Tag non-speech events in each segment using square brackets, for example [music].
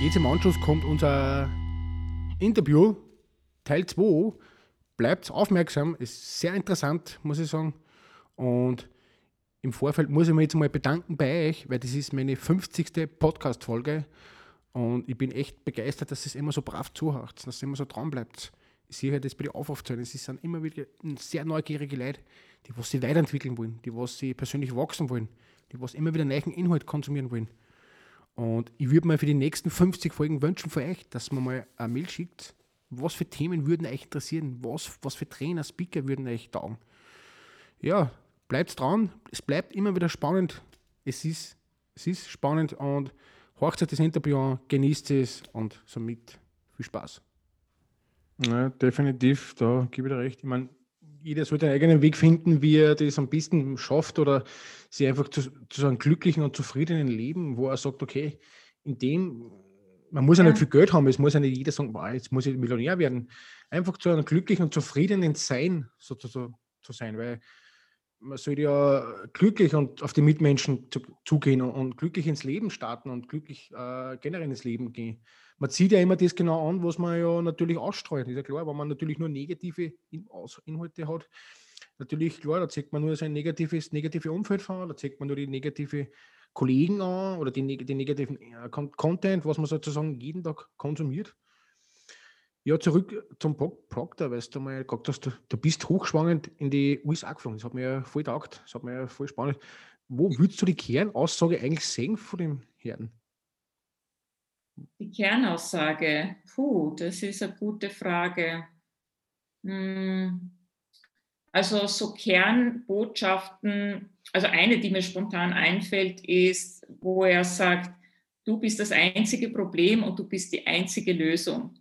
Jetzt im Anschluss kommt unser Interview, Teil 2. Bleibt aufmerksam, ist sehr interessant, muss ich sagen. Und im Vorfeld muss ich mich jetzt mal bedanken bei euch, weil das ist meine 50. Podcast-Folge. Und ich bin echt begeistert, dass es immer so brav zuhört, dass es immer so dran bleibt. Ich sehe halt das bei den Aufrufzahlen. Es sind immer wieder sehr neugierige Leute, die was sich weiterentwickeln wollen, die was sie persönlich wachsen wollen, die was immer wieder neuen Inhalt konsumieren wollen. Und ich würde mir für die nächsten 50 Folgen wünschen von euch, dass man mal eine Mail schickt, was für Themen würden euch interessieren, was, was für Trainer, Speaker würden euch taugen. Ja, bleibt dran, es bleibt immer wieder spannend. Es ist, es ist spannend und horcht euch das Interview an, genießt es und somit viel Spaß. Ja, definitiv, da gebe ich dir recht. Ich meine, jeder sollte einen eigenen Weg finden, wie er das am besten schafft oder sie einfach zu, zu so einem glücklichen und zufriedenen Leben, wo er sagt, okay, in dem, man muss ja, ja nicht viel Geld haben, es muss ja nicht jeder sagen, wow, jetzt muss ich Millionär werden. Einfach zu einem glücklichen und zufriedenen Sein sozusagen zu sein, weil man sollte ja glücklich und auf die Mitmenschen zu, zugehen und, und, glücklich ins Leben starten und glücklich äh, generell ins Leben gehen. Man zieht ja immer das genau an, was man ja natürlich ausstrahlt. Ist ja klar, wenn man natürlich nur negative In Inhalte hat, natürlich klar, da zeigt man nur sein negatives, negative Umfeld vor, da zeigt man nur die negative Kollegen an oder die negativen äh, Content, was man sozusagen jeden Tag konsumiert. Ja, zurück zum Proctor, weißt du mal gesagt hast, du, du bist hochschwangend in die USA geflogen. Das hat mir ja voll taugt, das hat mir ja voll spannend. Wo würdest du die Kernaussage eigentlich sehen von dem Herrn? Die Kernaussage, puh, das ist eine gute Frage. Hm. Also so Kernbotschaften, also eine, die mir spontan einfällt, ist, wo er sagt, du bist das einzige Problem und du bist die einzige Lösung.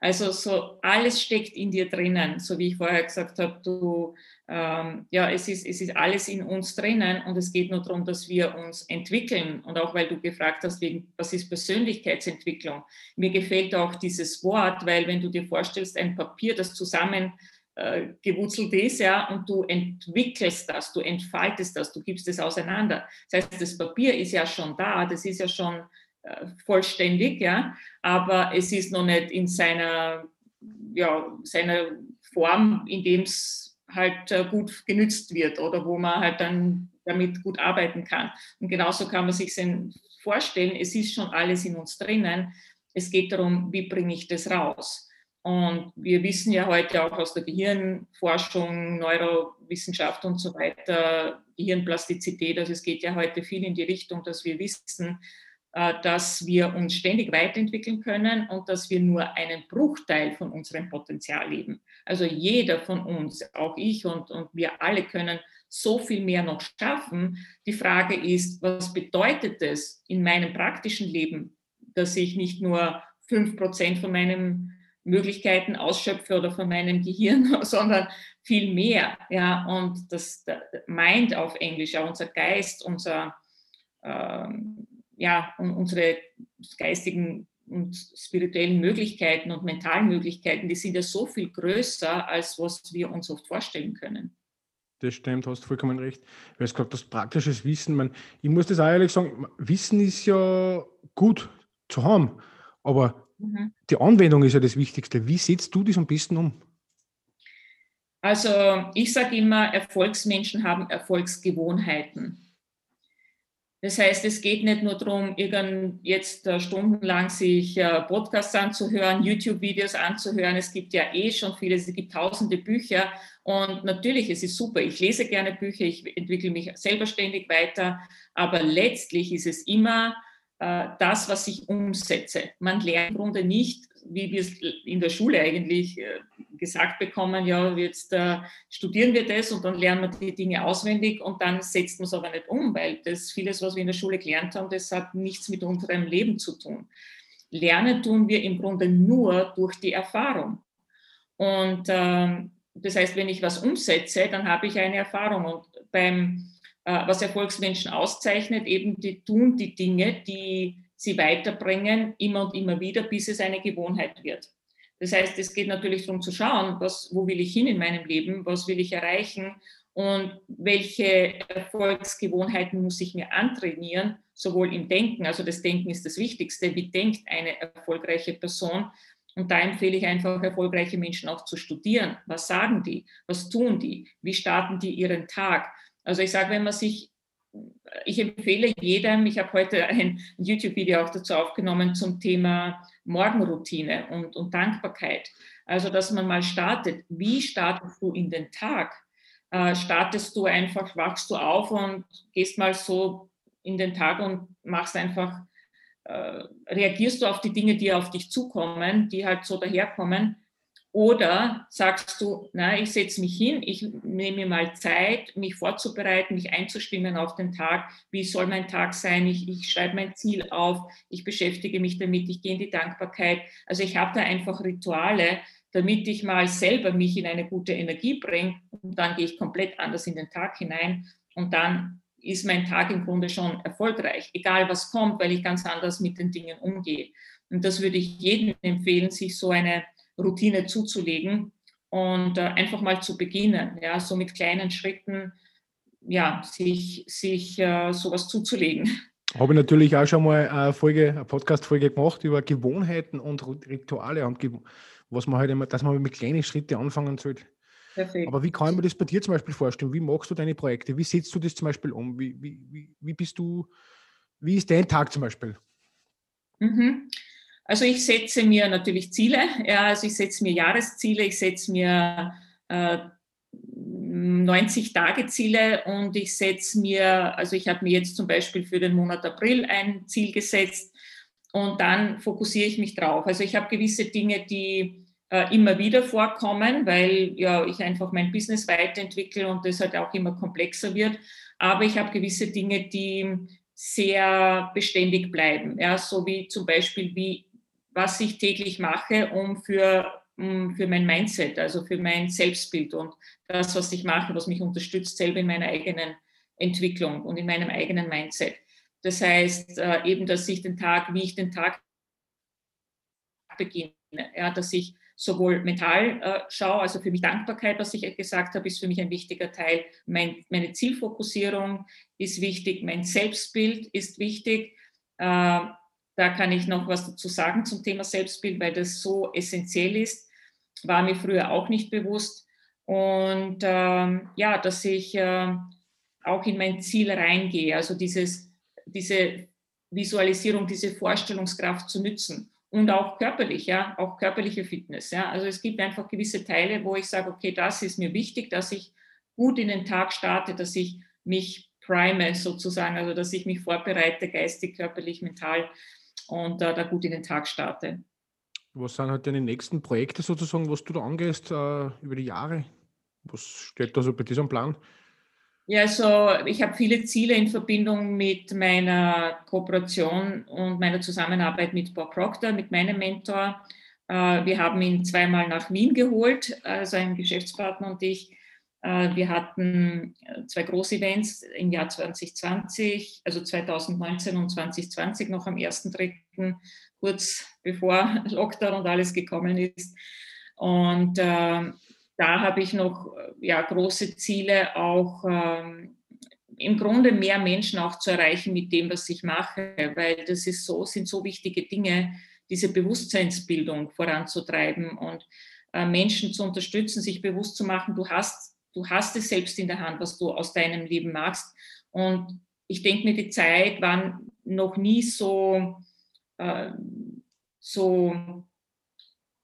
Also so alles steckt in dir drinnen, so wie ich vorher gesagt habe, du, ähm, ja, es ist, es ist alles in uns drinnen und es geht nur darum, dass wir uns entwickeln. Und auch weil du gefragt hast, was ist Persönlichkeitsentwicklung? Mir gefällt auch dieses Wort, weil wenn du dir vorstellst, ein Papier, das zusammen äh, gewurzelt ist, ja, und du entwickelst das, du entfaltest das, du gibst es auseinander. Das heißt, das Papier ist ja schon da, das ist ja schon vollständig, ja, aber es ist noch nicht in seiner, ja, seiner Form, in dem es halt äh, gut genützt wird oder wo man halt dann damit gut arbeiten kann. Und genauso kann man sich vorstellen, es ist schon alles in uns drinnen. Es geht darum, wie bringe ich das raus? Und wir wissen ja heute auch aus der Gehirnforschung, Neurowissenschaft und so weiter, Gehirnplastizität, also es geht ja heute viel in die Richtung, dass wir wissen, äh, dass wir uns ständig weiterentwickeln können und dass wir nur einen Bruchteil von unserem Potenzial leben. Also jeder von uns, auch ich und, und wir alle können so viel mehr noch schaffen. Die Frage ist, was bedeutet es in meinem praktischen Leben, dass ich nicht nur fünf Prozent von meinen Möglichkeiten ausschöpfe oder von meinem Gehirn, [laughs] sondern viel mehr. Ja, und das meint auf Englisch, ja, unser Geist, unser ähm, ja, unsere geistigen und spirituellen Möglichkeiten und mentalen Möglichkeiten, die sind ja so viel größer, als was wir uns oft vorstellen können. Das stimmt, hast vollkommen recht. Weil es gerade das praktisches Wissen, man, ich muss das auch ehrlich sagen, Wissen ist ja gut zu haben, aber mhm. die Anwendung ist ja das Wichtigste. Wie setzt du das am besten um? Also ich sage immer, Erfolgsmenschen haben Erfolgsgewohnheiten. Das heißt, es geht nicht nur darum, irgend jetzt äh, stundenlang sich äh, Podcasts anzuhören, YouTube-Videos anzuhören. Es gibt ja eh schon viele, es gibt tausende Bücher. Und natürlich, es ist super. Ich lese gerne Bücher, ich entwickle mich selber ständig weiter. Aber letztlich ist es immer das, was ich umsetze. Man lernt im Grunde nicht, wie wir es in der Schule eigentlich äh, gesagt bekommen, ja, jetzt äh, studieren wir das und dann lernen wir die Dinge auswendig und dann setzt man es aber nicht um, weil das vieles, was wir in der Schule gelernt haben, das hat nichts mit unserem Leben zu tun. Lernen tun wir im Grunde nur durch die Erfahrung. Und ähm, das heißt, wenn ich was umsetze, dann habe ich eine Erfahrung. Und beim, äh, was Erfolgsmenschen auszeichnet, eben die tun die Dinge, die sie weiterbringen, immer und immer wieder, bis es eine Gewohnheit wird. Das heißt, es geht natürlich darum zu schauen, was, wo will ich hin in meinem Leben, was will ich erreichen und welche Erfolgsgewohnheiten muss ich mir antrainieren, sowohl im Denken, also das Denken ist das Wichtigste, wie denkt eine erfolgreiche Person. Und da empfehle ich einfach, erfolgreiche Menschen auch zu studieren. Was sagen die? Was tun die? Wie starten die ihren Tag? Also ich sage, wenn man sich ich empfehle jedem, ich habe heute ein YouTube-Video auch dazu aufgenommen zum Thema Morgenroutine und, und Dankbarkeit. Also, dass man mal startet. Wie startest du in den Tag? Äh, startest du einfach, wachst du auf und gehst mal so in den Tag und machst einfach, äh, reagierst du auf die Dinge, die auf dich zukommen, die halt so daherkommen oder sagst du, na, ich setze mich hin, ich nehme mir mal Zeit, mich vorzubereiten, mich einzustimmen auf den Tag. Wie soll mein Tag sein? Ich, ich schreibe mein Ziel auf, ich beschäftige mich damit, ich gehe in die Dankbarkeit. Also ich habe da einfach Rituale, damit ich mal selber mich in eine gute Energie bringe und dann gehe ich komplett anders in den Tag hinein und dann ist mein Tag im Grunde schon erfolgreich, egal was kommt, weil ich ganz anders mit den Dingen umgehe. Und das würde ich jedem empfehlen, sich so eine Routine zuzulegen und äh, einfach mal zu beginnen, ja, so mit kleinen Schritten, ja, sich, sich äh, sowas zuzulegen. Habe ich natürlich auch schon mal eine Folge, eine Podcast-Folge gemacht über Gewohnheiten und Rituale und was man halt immer, dass man mit kleinen Schritten anfangen sollte. Perfekt. Aber wie kann ich mir das bei dir zum Beispiel vorstellen? Wie machst du deine Projekte? Wie setzt du das zum Beispiel um? Wie, wie, wie, wie bist du, wie ist dein Tag zum Beispiel? Mhm. Also ich setze mir natürlich Ziele, ja, also ich setze mir Jahresziele, ich setze mir äh, 90-Tage-Ziele und ich setze mir, also ich habe mir jetzt zum Beispiel für den Monat April ein Ziel gesetzt und dann fokussiere ich mich drauf. Also ich habe gewisse Dinge, die äh, immer wieder vorkommen, weil ja ich einfach mein Business weiterentwickle und das halt auch immer komplexer wird. Aber ich habe gewisse Dinge, die sehr beständig bleiben. Ja, so wie zum Beispiel, wie was ich täglich mache, um für, für mein Mindset, also für mein Selbstbild und das, was ich mache, was mich unterstützt, selber in meiner eigenen Entwicklung und in meinem eigenen Mindset. Das heißt äh, eben, dass ich den Tag, wie ich den Tag beginne, ja, dass ich sowohl mental äh, schaue, also für mich Dankbarkeit, was ich gesagt habe, ist für mich ein wichtiger Teil. Mein, meine Zielfokussierung ist wichtig, mein Selbstbild ist wichtig. Äh, da kann ich noch was dazu sagen zum Thema Selbstbild, weil das so essentiell ist. War mir früher auch nicht bewusst. Und ähm, ja, dass ich äh, auch in mein Ziel reingehe, also dieses, diese Visualisierung, diese Vorstellungskraft zu nützen und auch körperlich, ja, auch körperliche Fitness. Ja. Also es gibt einfach gewisse Teile, wo ich sage, okay, das ist mir wichtig, dass ich gut in den Tag starte, dass ich mich prime sozusagen, also dass ich mich vorbereite, geistig, körperlich, mental und äh, da gut in den Tag starte. Was sind halt deine nächsten Projekte sozusagen, was du da angehst äh, über die Jahre? Was steht da so bei diesem Plan? Ja, also ich habe viele Ziele in Verbindung mit meiner Kooperation und meiner Zusammenarbeit mit Bob Proctor, mit meinem Mentor. Äh, wir haben ihn zweimal nach Wien geholt, also ein Geschäftspartner und ich. Äh, wir hatten äh, zwei Großevents im Jahr 2020, also 2019 und 2020 noch am 1.3., kurz bevor [laughs] Lockdown und alles gekommen ist. Und äh, da habe ich noch ja, große Ziele, auch ähm, im Grunde mehr Menschen auch zu erreichen mit dem, was ich mache, weil das ist so, sind so wichtige Dinge, diese Bewusstseinsbildung voranzutreiben und äh, Menschen zu unterstützen, sich bewusst zu machen, du hast du hast es selbst in der Hand, was du aus deinem Leben machst. Und ich denke mir, die Zeit war noch nie so, äh, so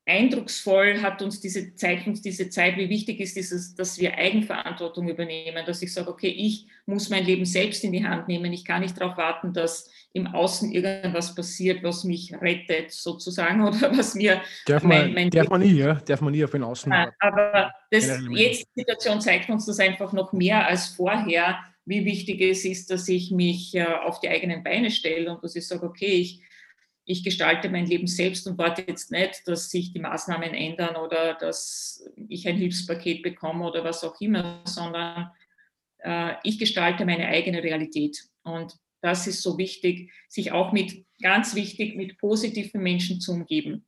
eindrucksvoll hat uns diese, zeigt uns diese Zeit, wie wichtig ist dieses, dass wir Eigenverantwortung übernehmen, dass ich sage, okay, ich muss mein Leben selbst in die Hand nehmen. Ich kann nicht darauf warten, dass im Außen irgendwas passiert, was mich rettet, sozusagen, [laughs] oder was mir. Darf man, mein, mein darf man nie, ja? Darf man nie auf den Außen. Ja, aber das, jetzt die Situation zeigt uns das einfach noch mehr als vorher, wie wichtig es ist, dass ich mich äh, auf die eigenen Beine stelle und dass ich sage, okay, ich ich gestalte mein Leben selbst und warte jetzt nicht, dass sich die Maßnahmen ändern oder dass ich ein Hilfspaket bekomme oder was auch immer, sondern äh, ich gestalte meine eigene Realität. Und das ist so wichtig, sich auch mit, ganz wichtig, mit positiven Menschen zu umgeben.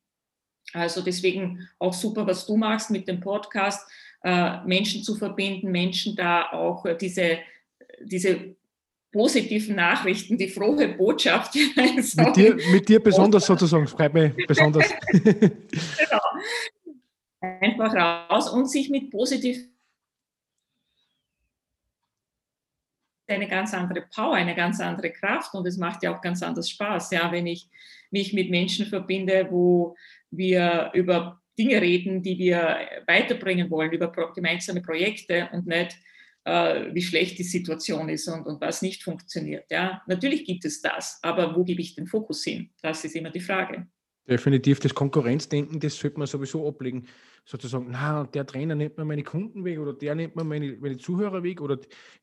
Also deswegen auch super, was du machst mit dem Podcast, äh, Menschen zu verbinden, Menschen da auch diese, diese positiven Nachrichten, die frohe Botschaft Mit dir, mit dir besonders sozusagen, freut mich besonders. [laughs] genau. Einfach raus und sich mit positiv eine ganz andere Power, eine ganz andere Kraft und es macht ja auch ganz anders Spaß, ja, wenn ich mich mit Menschen verbinde, wo wir über Dinge reden, die wir weiterbringen wollen, über gemeinsame Projekte und nicht äh, wie schlecht die Situation ist und, und was nicht funktioniert. Ja, natürlich gibt es das, aber wo gebe ich den Fokus hin? Das ist immer die Frage. Definitiv, das Konkurrenzdenken, das sollte man sowieso ablegen. Sozusagen, na, der Trainer nimmt mir meine Kunden weg oder der nimmt mir meine, meine Zuhörer weg oder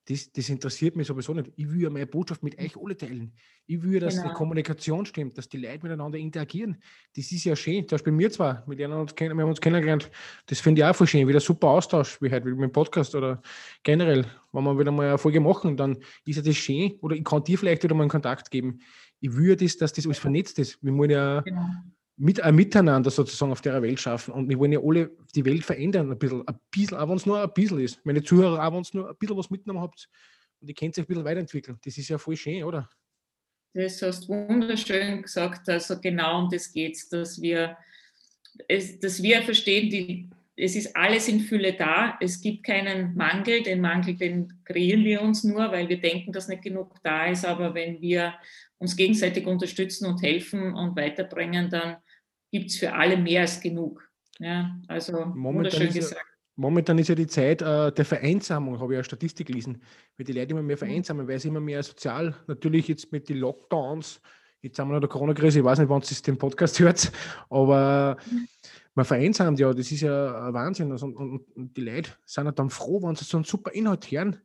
das, das interessiert mich sowieso nicht. Ich will ja meine Botschaft mit euch alle teilen. Ich will, dass genau. die Kommunikation stimmt, dass die Leute miteinander interagieren. Das ist ja schön. Zum Beispiel mir zwar, mit denen uns, wir haben uns kennengelernt, das finde ich auch voll schön. Wieder super Austausch, wie heute mit dem Podcast oder generell, wenn wir wieder mal eine Folge machen, dann ist ja das schön. Oder ich kann dir vielleicht wieder mal einen Kontakt geben ich will das, dass das alles vernetzt ist. Wir wollen ja genau. mit, ein Miteinander sozusagen auf der Welt schaffen und wir wollen ja alle die Welt verändern, ein bisschen, ein bisschen auch wenn es nur ein bisschen ist. Meine Zuhörer, auch wenn es nur ein bisschen was mitgenommen habt und ihr könnt sich ein bisschen weiterentwickeln. Das ist ja voll schön, oder? Das hast du wunderschön gesagt. Also genau um das geht es, dass wir, dass wir verstehen, die, es ist alles in Fülle da. Es gibt keinen Mangel. Den Mangel, den kreieren wir uns nur, weil wir denken, dass nicht genug da ist. Aber wenn wir uns gegenseitig unterstützen und helfen und weiterbringen, dann gibt es für alle mehr als genug. Ja, also momentan wunderschön ist gesagt. Ja, momentan ist ja die Zeit äh, der Vereinsamung, habe ich ja Statistik gelesen, weil die Leute immer mehr mhm. vereinsamen, weil sie immer mehr sozial, natürlich jetzt mit den Lockdowns, jetzt haben wir noch der Corona-Krise, ich weiß nicht, wann es den Podcast hört, aber mhm. Man vereinsamt ja, das ist ja Wahnsinn. Also, und, und, die Leute sind halt dann froh, wenn sie so einen super Inhalt hören,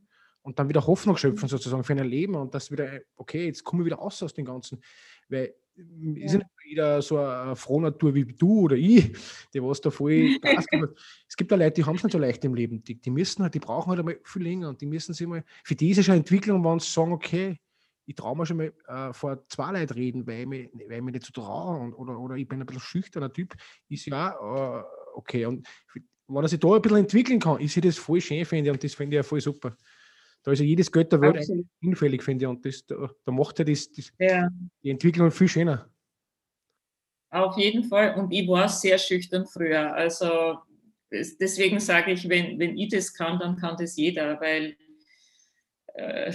und dann wieder Hoffnung schöpfen mhm. sozusagen für ein Leben und das wieder, okay, jetzt komme ich wieder raus aus dem Ganzen. Weil ja. ist nicht jeder so eine Frohnatur wie du oder ich, die was da voll [laughs] Gas Es gibt auch Leute, die haben es nicht so leicht im Leben. Die, die müssen halt, die brauchen halt einmal viel länger und die müssen sich mal, für die ist es schon Entwicklung, wenn sie sagen, okay, ich traue mir schon mal äh, vor zwei Leuten reden, weil ich mich, weil ich mich nicht so traue oder, oder ich bin ein bisschen schüchterner Typ, ist ja äh, okay. Und wenn er sich da ein bisschen entwickeln kann, ist ich das voll schön, finde ich, und das finde ich ja voll super. Da ist ja jedes Geld der Welt hinfällig, finde ich. Und das, da, da macht ja, das, das ja. die Entwicklung viel schöner. Auf jeden Fall. Und ich war sehr schüchtern früher. Also deswegen sage ich, wenn, wenn ich das kann, dann kann das jeder, weil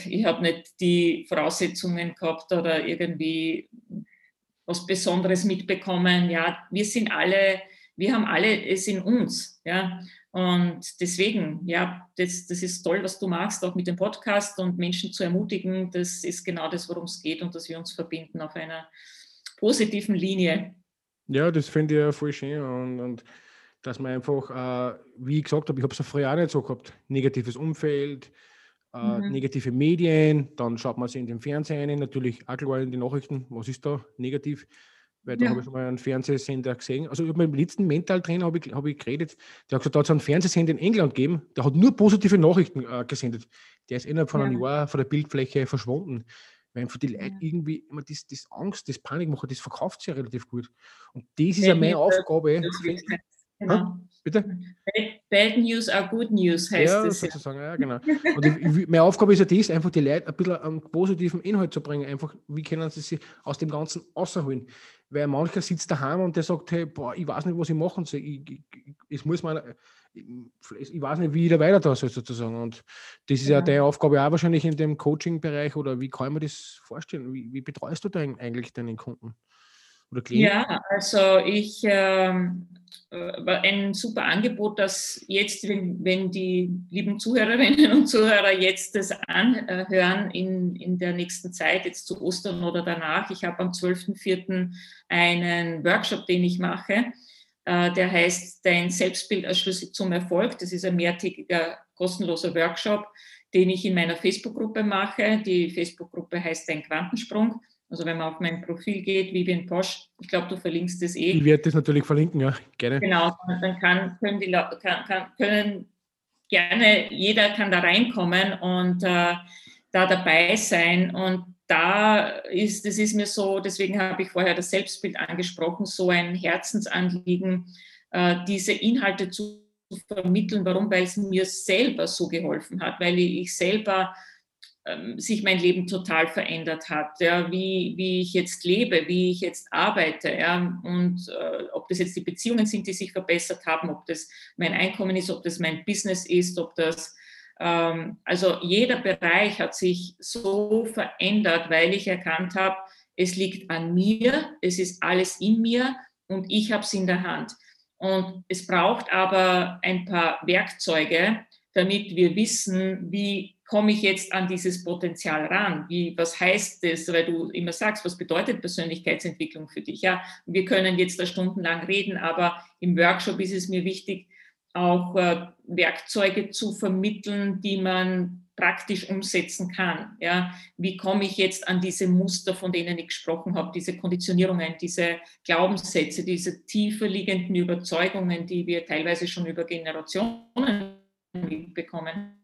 ich habe nicht die Voraussetzungen gehabt oder irgendwie was Besonderes mitbekommen. Ja, wir sind alle, wir haben alle es in uns. Ja, und deswegen, ja, das, das ist toll, was du machst, auch mit dem Podcast und Menschen zu ermutigen. Das ist genau das, worum es geht und dass wir uns verbinden auf einer positiven Linie. Ja, das finde ich ja voll schön und, und dass man einfach, äh, wie ich gesagt habe, ich habe es ja früher auch nicht so gehabt, negatives Umfeld, äh, mhm. negative Medien, dann schaut man sich in den Fernsehen natürlich auch klar in die Nachrichten, was ist da negativ weil da ja. habe ich schon mal einen Fernsehsender gesehen. Also mit dem letzten Mentaltrainer habe ich, hab ich geredet, der hat gesagt, da hat es einen Fernsehsender in England gegeben, der hat nur positive Nachrichten äh, gesendet. Der ist innerhalb von ja. einem Jahr von der Bildfläche verschwunden. Weil für die Leute ja. irgendwie immer das, das Angst, das Panikmachen, das verkauft sich ja relativ gut. Und das ist ja meine Aufgabe. Genau. Bitte? Bad News are good news heißt ja, das. Sozusagen, ja, genau. Und ich, meine Aufgabe ist ja das, einfach die Leute ein bisschen einen positiven Inhalt zu bringen. Einfach, wie können sie sich aus dem Ganzen außerholen? Weil mancher sitzt daheim und der sagt, hey, boah, ich weiß nicht, was ich machen soll. Ich, ich, ich muss mal, ich, ich, weiß nicht, wie ich da weiter da soll, sozusagen. Und das ist ja, ja deine Aufgabe auch wahrscheinlich in dem Coaching-Bereich oder wie kann mir das vorstellen? Wie, wie betreust du denn eigentlich deinen Kunden? Oder Klinik? Ja, also ich ähm, äh, ein super Angebot, das jetzt, wenn, wenn, die lieben Zuhörerinnen und Zuhörer jetzt das anhören in, in der nächsten Zeit, jetzt zu Ostern oder danach. Ich habe am 12.04. einen Workshop, den ich mache. Äh, der heißt Dein Selbstbild als Schlüssel zum Erfolg. Das ist ein mehrtägiger kostenloser Workshop, den ich in meiner Facebook-Gruppe mache. Die Facebook-Gruppe heißt Dein Quantensprung. Also wenn man auf mein Profil geht, Vivian Posch, ich glaube, du verlinkst das eh. Ich werde das natürlich verlinken, ja, gerne. Genau, dann kann, können, die, kann, kann, können gerne, jeder kann da reinkommen und äh, da dabei sein. Und da ist, das ist mir so, deswegen habe ich vorher das Selbstbild angesprochen, so ein Herzensanliegen, äh, diese Inhalte zu vermitteln. Warum? Weil es mir selber so geholfen hat, weil ich selber sich mein Leben total verändert hat, ja, wie, wie ich jetzt lebe, wie ich jetzt arbeite ja, und äh, ob das jetzt die Beziehungen sind, die sich verbessert haben, ob das mein Einkommen ist, ob das mein Business ist, ob das, ähm, also jeder Bereich hat sich so verändert, weil ich erkannt habe, es liegt an mir, es ist alles in mir und ich habe es in der Hand. Und es braucht aber ein paar Werkzeuge, damit wir wissen, wie komme ich jetzt an dieses Potenzial ran? Wie, was heißt das, weil du immer sagst, was bedeutet Persönlichkeitsentwicklung für dich? Ja, wir können jetzt da stundenlang reden, aber im Workshop ist es mir wichtig, auch äh, Werkzeuge zu vermitteln, die man praktisch umsetzen kann. Ja, wie komme ich jetzt an diese Muster, von denen ich gesprochen habe, diese Konditionierungen, diese Glaubenssätze, diese tiefer liegenden Überzeugungen, die wir teilweise schon über Generationen mitbekommen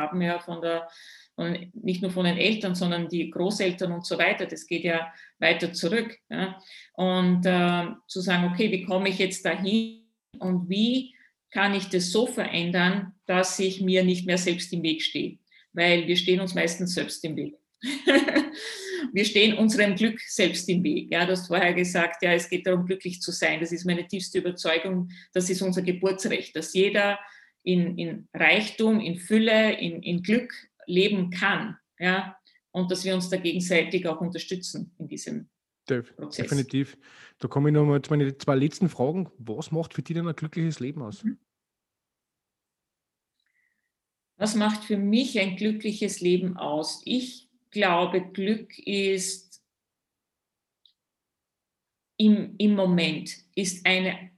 haben ja von der, von, nicht nur von den Eltern, sondern die Großeltern und so weiter. Das geht ja weiter zurück. Ja. Und äh, zu sagen, okay, wie komme ich jetzt dahin und wie kann ich das so verändern, dass ich mir nicht mehr selbst im Weg stehe? Weil wir stehen uns meistens selbst im Weg. [laughs] wir stehen unserem Glück selbst im Weg. Ja, du hast vorher gesagt, ja, es geht darum, glücklich zu sein. Das ist meine tiefste Überzeugung. Das ist unser Geburtsrecht, dass jeder in, in Reichtum, in Fülle, in, in Glück leben kann. Ja? Und dass wir uns da gegenseitig auch unterstützen in diesem Prozess. Definitiv. Da komme ich nochmal zu meinen zwei letzten Fragen. Was macht für dich denn ein glückliches Leben aus? Mhm. Was macht für mich ein glückliches Leben aus? Ich glaube, Glück ist im, im Moment, ist eine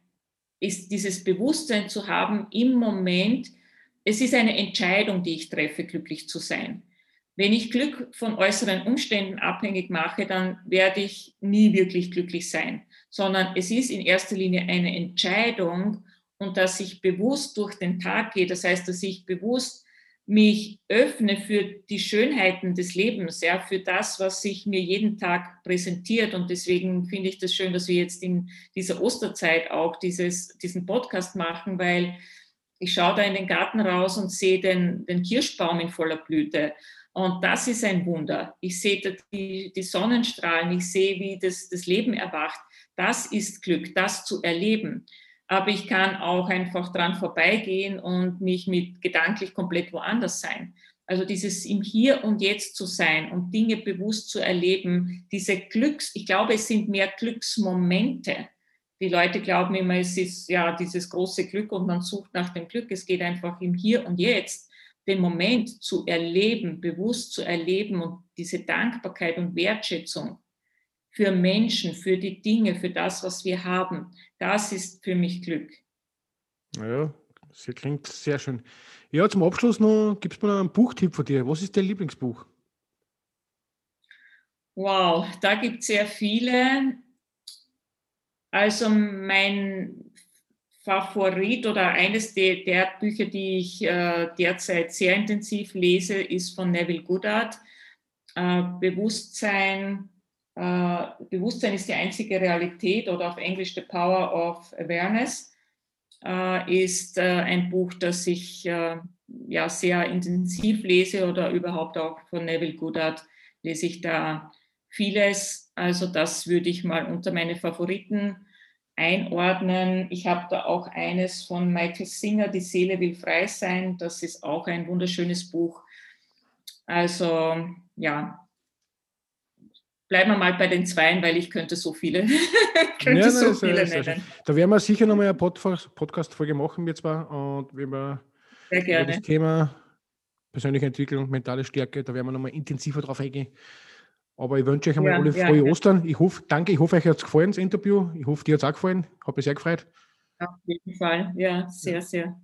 ist dieses Bewusstsein zu haben im Moment, es ist eine Entscheidung, die ich treffe, glücklich zu sein. Wenn ich Glück von äußeren Umständen abhängig mache, dann werde ich nie wirklich glücklich sein, sondern es ist in erster Linie eine Entscheidung und dass ich bewusst durch den Tag gehe, das heißt, dass ich bewusst mich öffne für die Schönheiten des Lebens, ja, für das, was sich mir jeden Tag präsentiert. Und deswegen finde ich das schön, dass wir jetzt in dieser Osterzeit auch dieses, diesen Podcast machen, weil ich schaue da in den Garten raus und sehe den, den Kirschbaum in voller Blüte. Und das ist ein Wunder. Ich sehe die, die Sonnenstrahlen, ich sehe, wie das, das Leben erwacht. Das ist Glück, das zu erleben aber ich kann auch einfach dran vorbeigehen und mich mit gedanklich komplett woanders sein. Also dieses im Hier und Jetzt zu sein und Dinge bewusst zu erleben, diese Glücks, ich glaube, es sind mehr Glücksmomente. Die Leute glauben immer, es ist ja dieses große Glück und man sucht nach dem Glück. Es geht einfach im Hier und Jetzt, den Moment zu erleben, bewusst zu erleben und diese Dankbarkeit und Wertschätzung für Menschen, für die Dinge, für das, was wir haben. Das ist für mich Glück. Ja, das klingt sehr schön. Ja, zum Abschluss noch, gibt es mal einen Buchtipp von dir? Was ist dein Lieblingsbuch? Wow, da gibt es sehr viele. Also mein Favorit oder eines der, der Bücher, die ich äh, derzeit sehr intensiv lese, ist von Neville Goddard. Äh, Bewusstsein, Uh, Bewusstsein ist die einzige Realität oder auf Englisch The Power of Awareness uh, ist uh, ein Buch, das ich ja sehr intensiv lese oder überhaupt auch von Neville Goddard lese ich da vieles. Also das würde ich mal unter meine Favoriten einordnen. Ich habe da auch eines von Michael Singer, Die Seele will frei sein. Das ist auch ein wunderschönes Buch. Also ja, bleiben wir mal bei den Zweien, weil ich könnte so viele, [laughs] könnte ja, so viele nennen. Da werden wir sicher nochmal eine Podcast-Folge machen, wir zwar, und wenn wir Sehr über das Thema persönliche Entwicklung, mentale Stärke, da werden wir nochmal intensiver drauf eingehen. Aber ich wünsche euch einmal ja, alle frohe ja, Ostern. Ich hoffe, danke, ich hoffe, euch hat es gefallen, das Interview. Ich hoffe, dir hat es auch gefallen. Habe mich sehr gefreut. Auf jeden Fall, ja, sehr, sehr.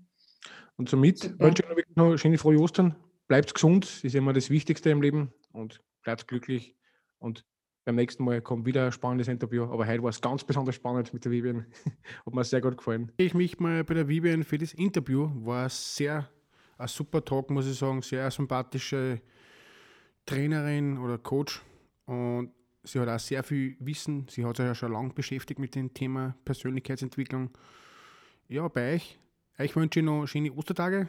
Und somit Super. wünsche ich euch noch eine schöne frohe Ostern. Bleibt gesund, das ist immer das Wichtigste im Leben. Und bleibt glücklich. Und beim nächsten Mal kommt wieder ein spannendes Interview. Aber heute war es ganz besonders spannend mit der Vivian. [laughs] Hat mir sehr gut gefallen. Ich mich mal bei der Vivian für das Interview. War sehr ein super Talk, muss ich sagen. Sehr sympathische Trainerin oder Coach. Und sie hat auch sehr viel Wissen. Sie hat sich ja schon lange beschäftigt mit dem Thema Persönlichkeitsentwicklung. Ja, bei euch. Ich wünsche noch schöne Ostertage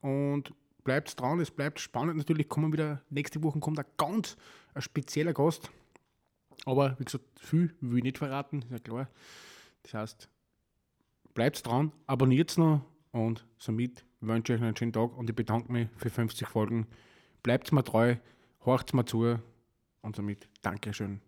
und bleibt dran. Es bleibt spannend. Natürlich kommen wieder, nächste Woche kommt ein ganz ein spezieller Gast. Aber wie gesagt, viel will ich nicht verraten, ist ja klar. Das heißt, bleibt dran, abonniert noch und somit wünsche ich euch einen schönen Tag und ich bedanke mich für 50 Folgen. Bleibt mir treu, horcht mir zu und somit Dankeschön.